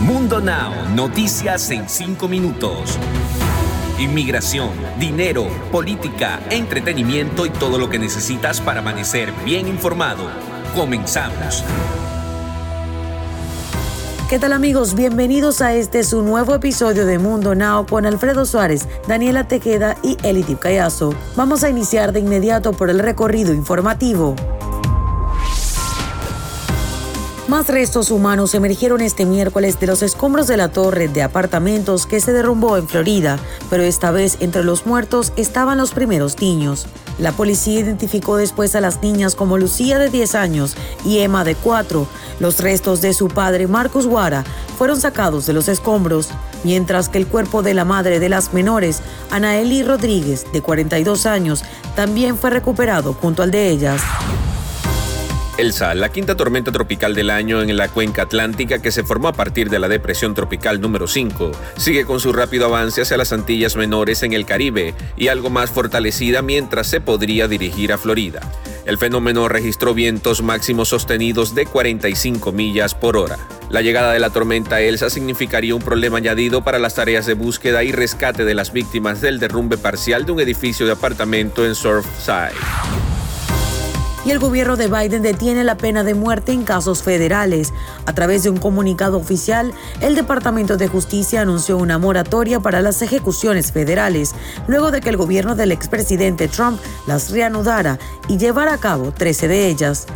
Mundo Now, noticias en 5 minutos. Inmigración, dinero, política, entretenimiento y todo lo que necesitas para amanecer bien informado. Comenzamos. ¿Qué tal amigos? Bienvenidos a este su nuevo episodio de Mundo Now con Alfredo Suárez, Daniela Tejeda y Elitip Cayazo. Vamos a iniciar de inmediato por el recorrido informativo. Más restos humanos emergieron este miércoles de los escombros de la torre de apartamentos que se derrumbó en Florida, pero esta vez entre los muertos estaban los primeros niños. La policía identificó después a las niñas como Lucía de 10 años y Emma de 4. Los restos de su padre, Marcos Guara, fueron sacados de los escombros, mientras que el cuerpo de la madre de las menores, Anaeli Rodríguez, de 42 años, también fue recuperado junto al de ellas. Elsa, la quinta tormenta tropical del año en la cuenca atlántica que se formó a partir de la depresión tropical número 5, sigue con su rápido avance hacia las Antillas Menores en el Caribe y algo más fortalecida mientras se podría dirigir a Florida. El fenómeno registró vientos máximos sostenidos de 45 millas por hora. La llegada de la tormenta Elsa significaría un problema añadido para las tareas de búsqueda y rescate de las víctimas del derrumbe parcial de un edificio de apartamento en Surfside y el gobierno de Biden detiene la pena de muerte en casos federales. A través de un comunicado oficial, el Departamento de Justicia anunció una moratoria para las ejecuciones federales, luego de que el gobierno del expresidente Trump las reanudara y llevara a cabo 13 de ellas.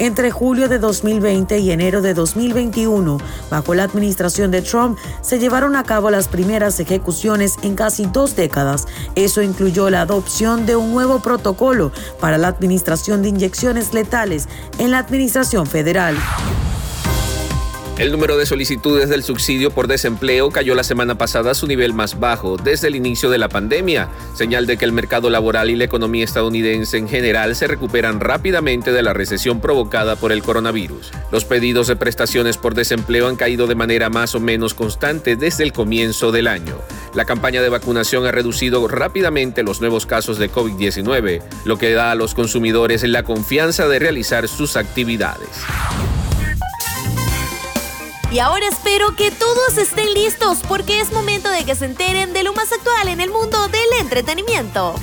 Entre julio de 2020 y enero de 2021, bajo la administración de Trump, se llevaron a cabo las primeras ejecuciones en casi dos décadas. Eso incluyó la adopción de un nuevo protocolo para la administración de inyecciones letales en la administración federal. El número de solicitudes del subsidio por desempleo cayó la semana pasada a su nivel más bajo desde el inicio de la pandemia, señal de que el mercado laboral y la economía estadounidense en general se recuperan rápidamente de la recesión provocada por el coronavirus. Los pedidos de prestaciones por desempleo han caído de manera más o menos constante desde el comienzo del año. La campaña de vacunación ha reducido rápidamente los nuevos casos de COVID-19, lo que da a los consumidores la confianza de realizar sus actividades. Y ahora espero que todos estén listos porque es momento de que se enteren de lo más actual en el mundo del entretenimiento.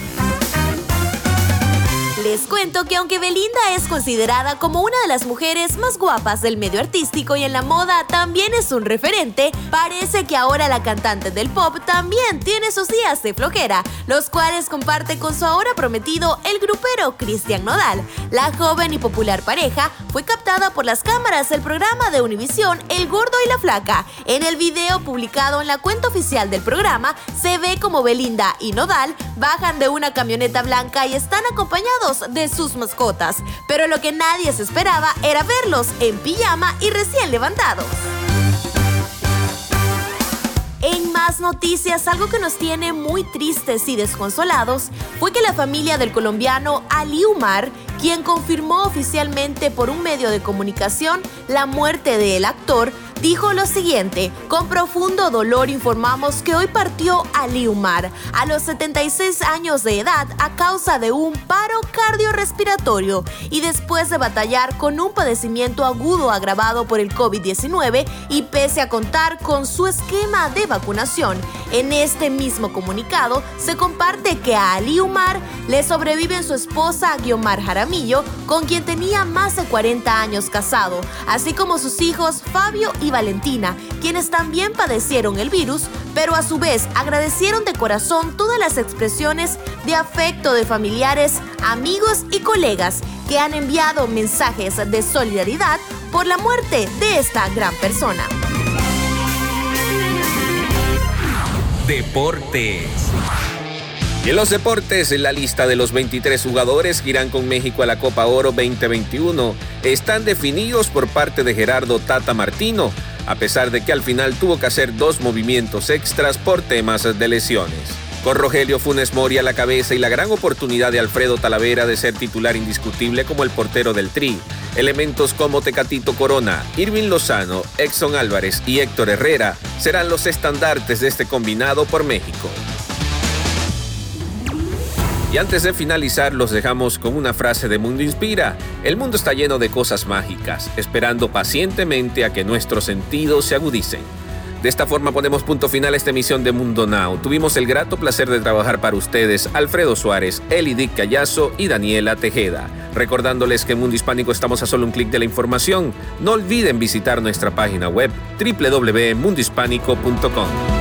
Les cuento que aunque Belinda es considerada como una de las mujeres más guapas del medio artístico y en la moda también es un referente, parece que ahora la cantante del pop también tiene sus días de flojera, los cuales comparte con su ahora prometido el grupero Cristian Nodal. La joven y popular pareja fue captada por las cámaras del programa de Univisión El Gordo y la Flaca. En el video publicado en la cuenta oficial del programa se ve como Belinda y Nodal bajan de una camioneta blanca y están acompañados de sus mascotas, pero lo que nadie se esperaba era verlos en pijama y recién levantados. En más noticias, algo que nos tiene muy tristes y desconsolados fue que la familia del colombiano Ali Umar, quien confirmó oficialmente por un medio de comunicación la muerte del actor, dijo lo siguiente, con profundo dolor informamos que hoy partió Ali Umar a los 76 años de edad a causa de un paro cardiorrespiratorio y después de batallar con un padecimiento agudo agravado por el COVID-19 y pese a contar con su esquema de vacunación. En este mismo comunicado se comparte que a Ali Umar le sobreviven su esposa Guiomar Jaramillo, con quien tenía más de 40 años casado, así como sus hijos Fabio y Valentina, quienes también padecieron el virus, pero a su vez agradecieron de corazón todas las expresiones de afecto de familiares, amigos y colegas que han enviado mensajes de solidaridad por la muerte de esta gran persona. Deportes. En los deportes, la lista de los 23 jugadores que irán con México a la Copa Oro 2021 están definidos por parte de Gerardo Tata Martino, a pesar de que al final tuvo que hacer dos movimientos extras por temas de lesiones. Con Rogelio Funes Mori a la cabeza y la gran oportunidad de Alfredo Talavera de ser titular indiscutible como el portero del Tri, elementos como Tecatito Corona, Irving Lozano, Exxon Álvarez y Héctor Herrera serán los estandartes de este combinado por México. Y antes de finalizar, los dejamos con una frase de Mundo Inspira. El mundo está lleno de cosas mágicas, esperando pacientemente a que nuestros sentidos se agudicen. De esta forma ponemos punto final a esta emisión de Mundo Now. Tuvimos el grato placer de trabajar para ustedes Alfredo Suárez, Elidic Callazo y Daniela Tejeda. Recordándoles que en Mundo Hispánico estamos a solo un clic de la información. No olviden visitar nuestra página web www.mundohispánico.com.